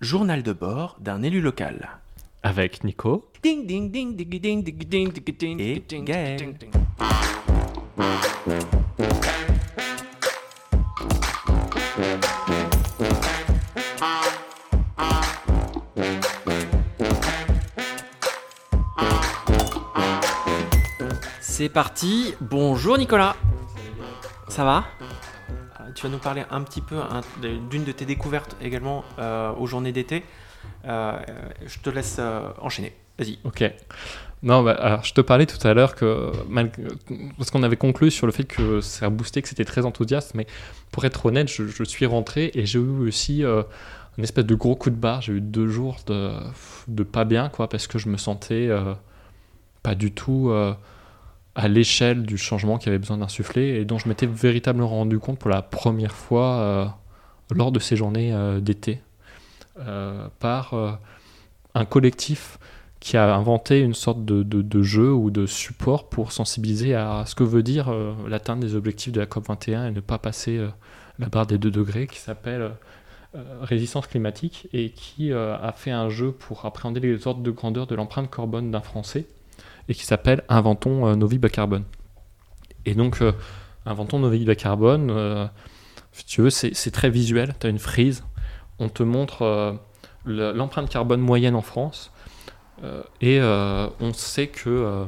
Journal de bord d'un élu local. Avec Nico. Ding ding ding ding ding ding ding ding ding Et ding Gaël. ding ding. C'est parti. Bonjour Nicolas. Ça va? Tu vas nous parler un petit peu d'une de tes découvertes également euh, aux journées d'été. Euh, je te laisse euh, enchaîner. Vas-y. Ok. Non, bah, alors je te parlais tout à l'heure que. Parce qu'on avait conclu sur le fait que ça a boosté, que c'était très enthousiaste, mais pour être honnête, je, suis rentré et j'ai eu aussi euh, une espèce de gros coup de barre. J'ai eu deux jours de, de pas bien, quoi, parce que je me sentais pas du tout à l'échelle du changement qui avait besoin d'insuffler et dont je m'étais véritablement rendu compte pour la première fois euh, lors de ces journées euh, d'été euh, par un collectif qui a inventé une sorte de, de- jeu ou de support pour sensibiliser à ce que veut dire l'atteinte des objectifs de la COP21 et ne pas passer la barre des 2 degrés, qui s'appelle Résistance climatique et qui a fait un jeu pour appréhender les ordres de grandeur de l'empreinte carbone d'un Français et qui s'appelle Inventons euh, nos vies bas carbone. Et donc, euh, Inventons nos vies bas carbone, euh, si tu veux, c'est très visuel. Tu as une frise, on te montre le- l'empreinte carbone moyenne en France. Et on sait que,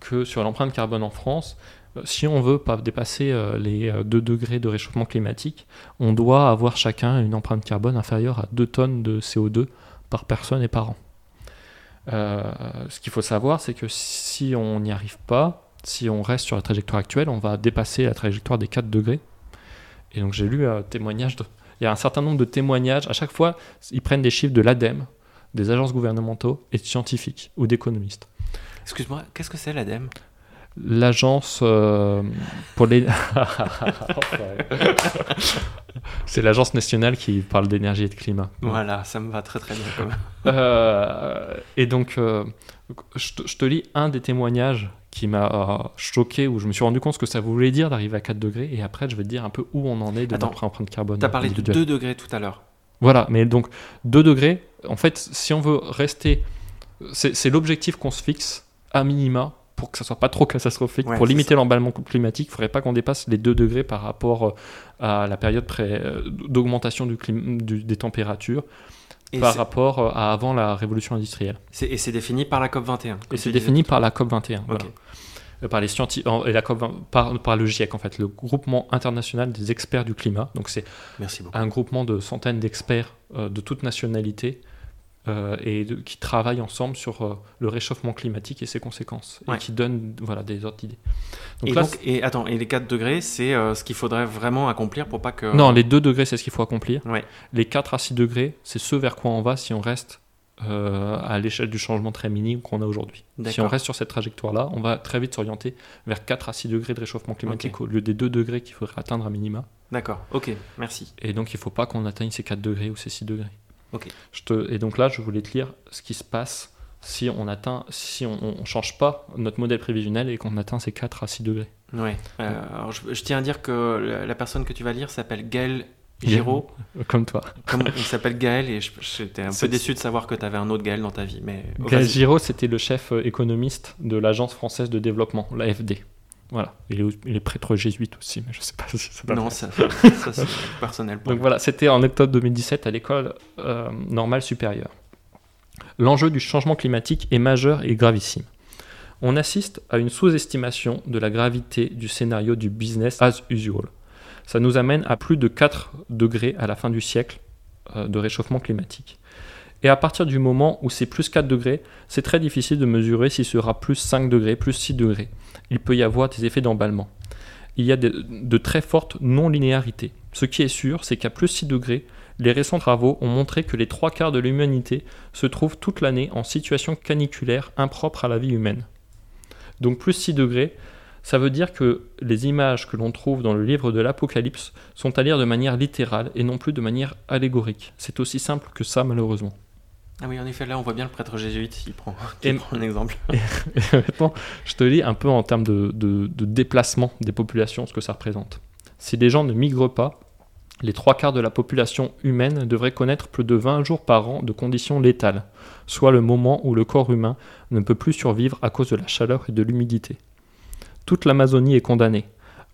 que sur l'empreinte carbone en France, si on veut pas dépasser les euh, 2 degrés de réchauffement climatique, on doit avoir chacun une empreinte carbone inférieure à 2 tonnes de CO2 par personne et par an. Euh, ce qu'il faut savoir, c'est que si on n'y arrive pas, si on reste sur la trajectoire actuelle, on va dépasser la trajectoire des 4 degrés. Et donc j'ai lu un témoignage, de- il y a un certain nombre de témoignages, à chaque fois, ils prennent des chiffres de l'ADEME, des agences gouvernementaux et scientifiques ou d'économistes. Excuse-moi, qu'est-ce que c'est l'ADEME L'agence euh, pour les. C'est l'agence nationale qui parle d'énergie et de climat. Voilà, ça me va très très bien. Quand même. Euh, et donc, euh, je, te, je te lis un des témoignages qui m'a choqué, où je me suis rendu compte ce que ça voulait dire d'arriver à 4 degrés, et après, je vais te dire un peu où on en est de notre empreinte carbone. Tu as parlé de individuelle. 2 degrés tout à l'heure. Voilà, mais donc 2 degrés, en fait, si on veut rester. C'est l'objectif qu'on se fixe à minima pour que ça soit pas trop catastrophique. Ouais, pour limiter l'emballement climatique, il ne faudrait pas qu'on dépasse les 2 degrés par rapport euh, à la période euh, d'augmentation du clim- du- des températures Et par rapport euh, à avant la révolution industrielle. et c'est défini par la COP21. comme Et tu c'est défini par la COP21. Ok. voilà. Euh, Par les scientifiques, et la COP, par, par le GIEC en fait, le groupement international des experts du climat. Donc c'est un groupement de centaines d'experts euh, de toutes nationalités euh, et de- qui travaillent ensemble sur euh, le réchauffement climatique et ses conséquences Ouais. et qui donnent voilà, des ordres d'idées. Donc et, là, donc, et attends, et les 4 degrés, c'est euh, ce qu'il faudrait vraiment accomplir pour pas que. non, les 2 degrés, c'est ce qu'il faut accomplir. Ouais. Les 4 à 6 degrés, c'est ce vers quoi on va si on reste à l'échelle du changement très minime qu'on a aujourd'hui. Si on reste sur cette trajectoire-là, on va très vite s'orienter vers 4 à 6 degrés de réchauffement climatique au lieu des 2 degrés qu'il faudrait atteindre à minima. D'accord, ok, merci. Et donc, il ne faut pas qu'on atteigne ces 4 degrés ou ces 6 degrés. Ok. Je te... Et donc là, je voulais te lire ce qui se passe si on atteint, si on ne change pas notre modèle prévisionnel et qu'on atteint ces 4 à 6 degrés. Ouais. Euh, alors, je, je tiens à dire que la, la personne que tu vas lire s'appelle Gaël Giraud. Comme toi. Comme il s'appelle Gaël, et j'étais un peu déçu de savoir que tu avais un autre Gaël dans ta vie. Mais oh, Gaël. Giraud, c'était le chef euh, économiste de l'Agence française de développement, l'AFD. Voilà. Il est, il est prêtre jésuite aussi, mais je sais pas si c'est pas Non, ça, ça, c'est personnel. pour Donc moi. voilà, c'était en octobre 2017 à l'école euh, normale supérieure. L'enjeu du changement climatique est majeur et gravissime. On assiste à une sous-estimation de la gravité du scénario du business as usual. Ça nous amène à plus de 4 degrés à la fin du siècle euh, de réchauffement climatique. Et à partir du moment où c'est plus 4 degrés, c'est très difficile de mesurer si sera plus 5 degrés, plus 6 degrés. Il peut y avoir des effets d'emballement. Il y a de, de très fortes non-linéarités. Ce qui est sûr, c'est qu'à plus 6 degrés, les récents travaux ont montré que les trois quarts de l'humanité se trouvent toute l'année en situation caniculaire impropre à la vie humaine. Donc plus 6 degrés, ça veut dire que les images que l'on trouve dans le livre de l'Apocalypse sont à lire de manière littérale et non plus de manière allégorique. C'est aussi simple que ça malheureusement. Ah oui, en effet, là, on voit bien le prêtre jésuite, il prend, qui Et- prend un exemple. Et je te lis un peu en termes de, de- de déplacement des populations ce que ça représente. Si les gens ne migrent pas, Les trois quarts de la population humaine devraient connaître plus de 20 jours par an de conditions létales, soit le moment où le corps humain ne peut plus survivre à cause de la chaleur et de l'humidité. Toute l'Amazonie est condamnée,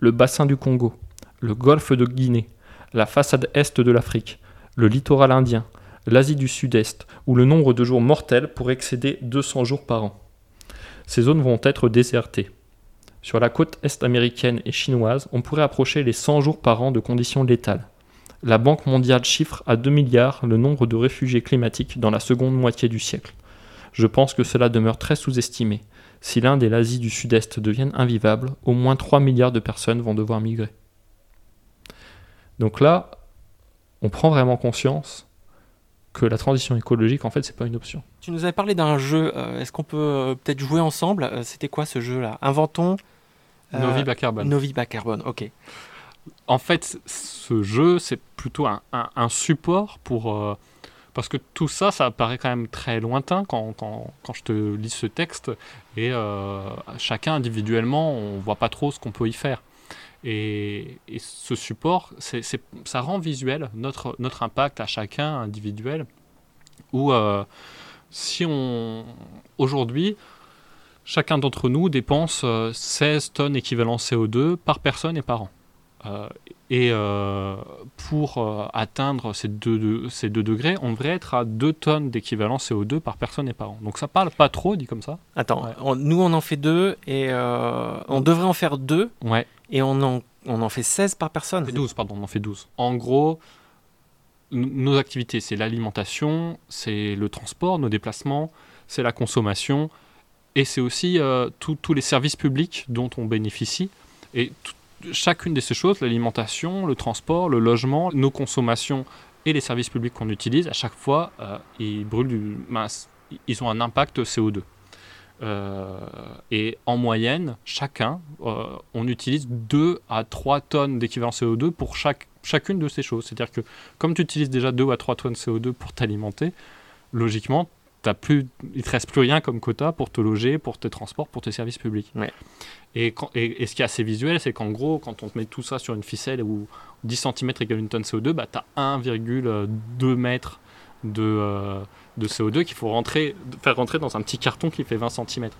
le bassin du Congo, le golfe de Guinée, la façade est de l'Afrique, le littoral indien, l'Asie du Sud-Est, où le nombre de jours mortels pourrait excéder 200 jours par an. Ces zones vont être désertées. Sur la côte est américaine et chinoise, on pourrait approcher les 100 jours par an de conditions létales. La Banque mondiale chiffre à 2 milliards le nombre de réfugiés climatiques dans la seconde moitié du siècle. Je pense que cela demeure très sous-estimé. Si l'Inde et l'Asie du Sud-Est deviennent invivables, au moins 3 milliards de personnes vont devoir migrer. Donc là, on prend vraiment conscience que la transition écologique, en fait, c'est pas une option. Tu nous avais parlé d'un jeu. euh, Est-ce qu'on peut euh, peut-être jouer ensemble? Euh, C'était quoi ce jeu-là? Inventons. Novi bas carbone. Novi bas carbone, ok. En fait, ce jeu, c'est plutôt un, un- un support pour. parce que tout ça, ça paraît quand même très lointain quand, quand- quand je te lis ce texte. Et euh, chacun individuellement, on voit pas trop ce qu'on peut y faire. Et, ce support, ça rend visuel notre, impact à chacun individuel. Où euh, si on. Aujourd'hui, chacun d'entre nous dépense euh, 16 tonnes équivalent CO2 par personne et par an. Euh, et euh, pour euh, atteindre ces 2 ces deux degrés, on devrait être à 2 tonnes d'équivalent CO2 par personne et par an. Donc ça parle pas trop, dit comme ça. Attends, Ouais. on- nous on en fait deux et euh, on devrait en faire deux Ouais, et on en, on en fait 16 par personne. on fait 12, pardon, on en fait 12. En gros, nos activités, c'est l'alimentation, c'est le transport, nos déplacements, c'est la consommation, et c'est aussi tous les services publics dont on bénéficie. Et chacune de ces choses, l'alimentation, le transport, le logement, nos consommations et les services publics qu'on utilise, à chaque fois, euh, ils brûlent ils ont un impact CO2. Euh, et en moyenne, chacun, euh, on utilise 2 à 3 tonnes d'équivalent CO2 pour chaque, chacune de ces choses. C'est-à-dire que comme tu utilises déjà 2 à 3 tonnes CO2 pour t'alimenter, logiquement, t'as plus, il te reste plus rien comme quota pour te loger, pour tes transports, pour tes services publics. Ouais. Et, quand- et, et ce qui est assez visuel, c'est qu'en gros, quand on te met tout ça sur une ficelle où 10 cm égale une tonne CO2, bah, tu as 1,2 mètres de, euh, de CO2 qu'il faut rentrer, faire rentrer dans un petit carton qui fait 20 cm.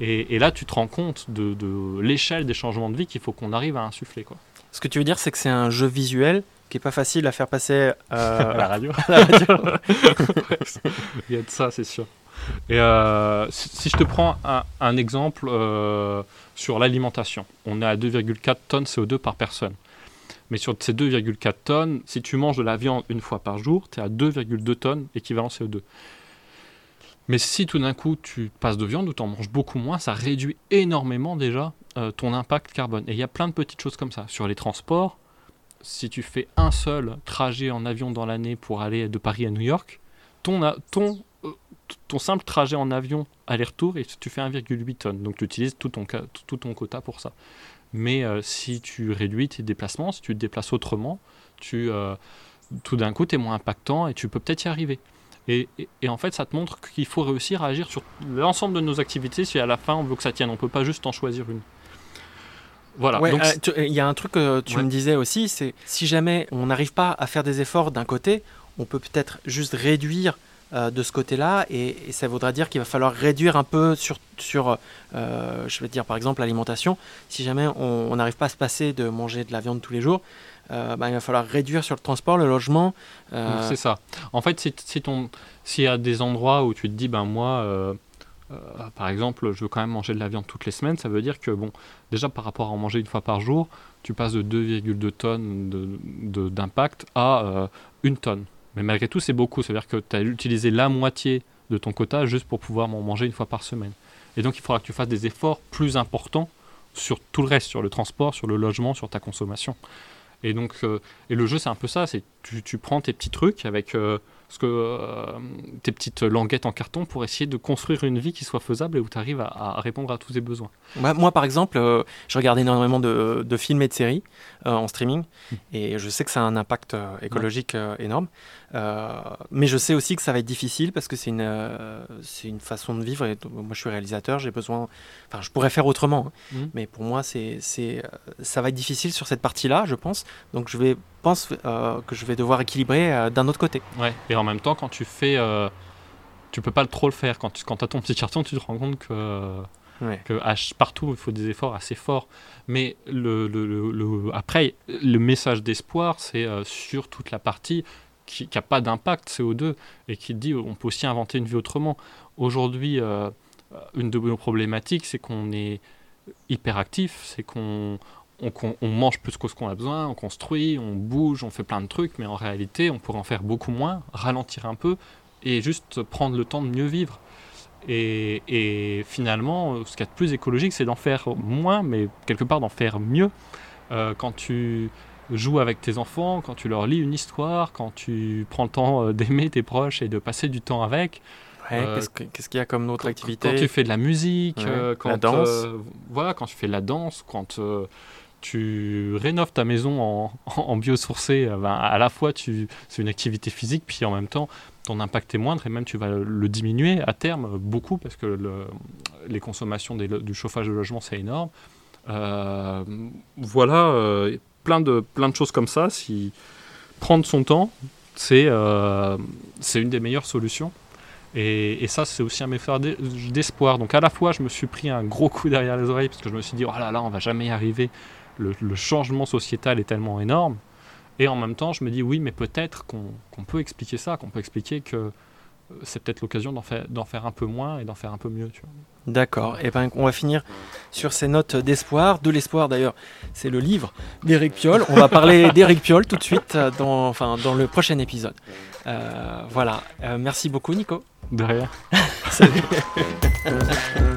Et, et là, tu te rends compte de, de l'échelle des changements de vie qu'il faut qu'on arrive à insuffler. Quoi. Ce que tu veux dire, c'est que c'est un jeu visuel qui est pas facile à faire passer euh, À la radio. à la radio. Il y a de ça, c'est sûr. Et euh, si, si je te prends un, un exemple euh, sur l'alimentation, on est à 2,4 tonnes CO2 par personne. Mais sur ces 2,4 tonnes, si tu manges de la viande une fois par jour, tu es à 2,2 tonnes équivalent CO2. Mais si tout d'un coup tu passes de viande ou tu en manges beaucoup moins, ça réduit énormément déjà euh, ton impact carbone. Et il y a plein de petites choses comme ça. Sur les transports, si tu fais un seul trajet en avion dans l'année pour aller de Paris à New York, ton, euh, simple trajet en avion aller-retour, et tu fais 1,8 tonnes. Donc tu utilises tout ton, tout ton quota pour ça. Mais euh, si tu réduis tes déplacements, si tu te déplaces autrement, euh, tout d'un coup, tu es moins impactant et tu peux peut-être y arriver. Et, et- en fait, ça te montre qu'il faut réussir à agir sur l'ensemble de nos activités si à la fin on veut que ça tienne. On peut pas juste en choisir une. Voilà. Ouais, euh, tu- il y a un truc que tu Ouais. me disais aussi, c'est si jamais on n'arrive pas à faire des efforts d'un côté, on peut peut-être juste réduire euh, de ce côté-là, et, et ça voudra dire qu'il va falloir réduire un peu sur, sur euh, je vais dire par exemple l'alimentation. Si jamais on n'arrive pas à se passer de manger de la viande tous les jours, euh, bah, il va falloir réduire sur le transport, le logement. euh, C'est ça. En fait, si, si s'il y a des endroits où tu te dis, ben moi, euh, euh, par exemple, je veux quand même manger de la viande toutes les semaines, ça veut dire que, bon, déjà par rapport à en manger une fois par jour, tu passes de 2,2 tonnes de- de- d'impact à euh, une tonne. Mais malgré tout, c'est beaucoup. Ça veut dire que tu as utilisé la moitié de ton quota juste pour pouvoir m'en manger une fois par semaine. Et donc, il faudra que tu fasses des efforts plus importants sur tout le reste, sur le transport, sur le logement, sur ta consommation. Et donc, euh, et le jeu, c'est un peu ça. C'est tu, prends tes petits trucs avec euh, ce que, euh, tes petites languettes en carton pour essayer de construire une vie qui soit faisable et où tu arrives à, à répondre à tous tes besoins. Moi, moi, par exemple, euh, je regarde énormément de, de films et de séries euh, en streaming, et je sais que ça a un impact écologique énorme. Mais je sais aussi que ça va être difficile parce que c'est une, c'est une façon de vivre. Et moi, je suis réalisateur, j'ai besoin. Enfin, je pourrais faire autrement, hein, Mhm. mais pour moi, c'est, c'est, ça va être difficile sur cette partie-là, je pense. Donc, je vais pense que je vais devoir équilibrer d'un autre côté. Ouais, et en même temps, quand tu fais. tu peux pas trop le faire. Quand tu quand as ton petit carton, tu te rends compte que. Que partout, il faut des efforts assez forts. Mais le, le, le, après, le message d'espoir, c'est sur toute la partie qui n'a pas d'impact CO2 et qui dit on peut aussi inventer une vie autrement. Aujourd'hui, une de nos problématiques, c'est qu'on est hyper actif, c'est qu'on on, mange plus que ce qu'on a besoin, on construit, on bouge, on fait plein de trucs, mais en réalité, on pourrait en faire beaucoup moins, ralentir un peu et juste prendre le temps de mieux vivre. Et, finalement, ce qui est de plus écologique, c'est d'en faire moins, mais quelque part d'en faire mieux. Euh, quand tu joues avec tes enfants, quand tu leur lis une histoire, quand tu prends le temps euh, d'aimer tes proches et de passer du temps avec, euh, qu'est-ce qu'il y a comme autre activité? Quand tu fais de la musique, euh, quand, la danse? Euh, voilà, quand tu fais de la danse, quand tu rénoves ta maison en, en biosourcé, ben, à la fois c'est une activité physique, puis en même temps ton impact est moindre et même tu vas le diminuer à terme beaucoup parce que les consommations du chauffage de logement c'est énorme. voilà, plein, de, plein de choses comme ça. Si prendre son temps, c'est c'est une des meilleures solutions. Et, ça, c'est aussi un message d'espoir. Donc à la fois, je me suis pris un gros coup derrière les oreilles parce que je me suis dit, oh là là, on va jamais y arriver. Le, changement sociétal est tellement énorme. Et en même temps, je me dis, oui, mais peut-être qu'on peut expliquer ça, qu'on peut expliquer que euh, c'est peut-être l'occasion d'en faire, faire, un peu moins et d'en faire un peu mieux. D'accord. Et eh ben, on va finir sur ces notes d'espoir. De l'espoir, d'ailleurs, c'est le livre d'Éric Piolle. On va parler d'Éric Piolle tout de suite euh, dans, enfin, dans le prochain épisode. Euh, voilà. merci beaucoup, Nico. De rien. Salut.